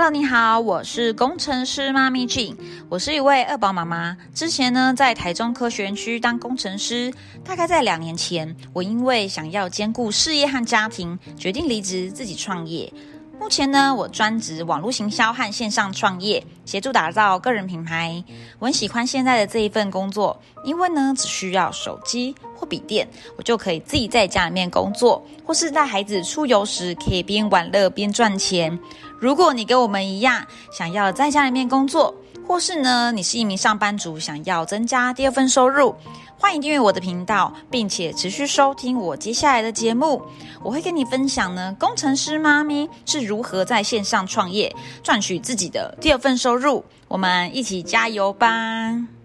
Hello，你好，我是工程师妈咪 j 我是一位二宝妈妈。之前呢，在台中科学园区当工程师，大概在两年前，我因为想要兼顾事业和家庭，决定离职自己创业。目前呢，我专职网络行销和线上创业，协助打造个人品牌。我很喜欢现在的这一份工作，因为呢，只需要手机或笔电，我就可以自己在家里面工作，或是带孩子出游时，可以边玩乐边赚钱。如果你跟我们一样，想要在家里面工作，或是呢，你是一名上班族，想要增加第二份收入，欢迎订阅我的频道，并且持续收听我接下来的节目。我会跟你分享呢，工程师妈咪是如何在线上创业，赚取自己的第二份收入。我们一起加油吧！